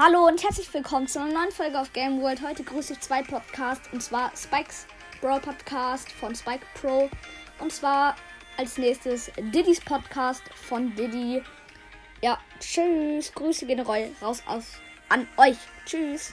Hallo und herzlich willkommen zu einer neuen Folge auf Game World. Heute grüße ich zwei Podcasts und zwar Spikes Brawl Podcast von Spike Pro und zwar als nächstes Diddy's Podcast von Diddy. Ja, tschüss. Grüße generell raus aus an euch. Tschüss.